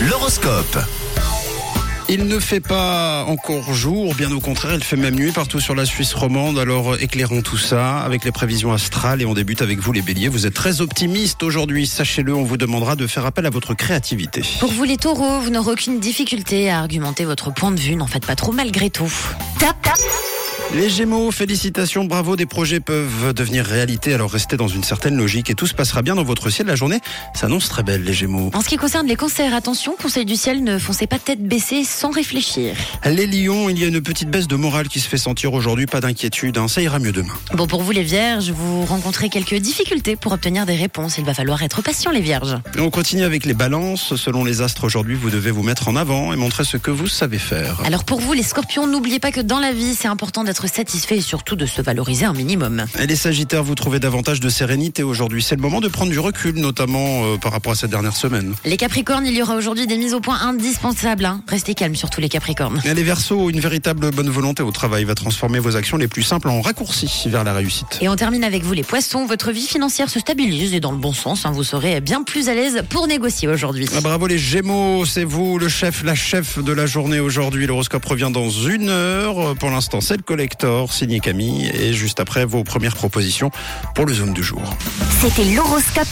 L'horoscope. Il ne fait pas encore jour, bien au contraire, il fait même nuit partout sur la Suisse romande. Alors éclairons tout ça avec les prévisions astrales et on débute avec vous les béliers. Vous êtes très optimiste aujourd'hui, sachez-le, on vous demandera de faire appel à votre créativité. Pour vous les taureaux, vous n'aurez aucune difficulté à argumenter votre point de vue, n'en faites pas trop malgré tout. Tap, tap. Les Gémeaux, félicitations, bravo, des projets peuvent devenir réalité, alors restez dans une certaine logique et tout se passera bien dans votre ciel. La journée s'annonce très belle, les Gémeaux. En ce qui concerne les cancers, attention, conseil du ciel, ne foncez pas tête baissée sans réfléchir. Les Lions, il y a une petite baisse de morale qui se fait sentir aujourd'hui, pas d'inquiétude, hein, ça ira mieux demain. Bon, pour vous les vierges, vous rencontrez quelques difficultés pour obtenir des réponses. Il va falloir être patient, les vierges. Et on continue avec les balances. Selon les astres aujourd'hui, vous devez vous mettre en avant et montrer ce que vous savez faire. Alors pour vous, les scorpions, n'oubliez pas que dans la vie, c'est important d'être satisfait et surtout de se valoriser un minimum. Et les Sagittaires, vous trouvez davantage de sérénité aujourd'hui. C'est le moment de prendre du recul, notamment euh, par rapport à cette dernière semaine. Les Capricornes, il y aura aujourd'hui des mises au point indispensables. hein. Restez calmes, surtout les Capricornes. Et les Verseaux, une véritable bonne volonté au travail va transformer vos actions les plus simples en raccourcis vers la réussite. Et on termine avec vous les poissons. Votre vie financière se stabilise et dans le bon sens. hein, vous serez bien plus à l'aise pour négocier aujourd'hui. Ah, bravo les Gémeaux, c'est vous le chef, la chef de la journée aujourd'hui. L'horoscope revient dans une heure. Pour l'instant, c'est le collector, signé Camille. Et juste après, vos premières propositions pour le zone du jour. C'était l'horoscope.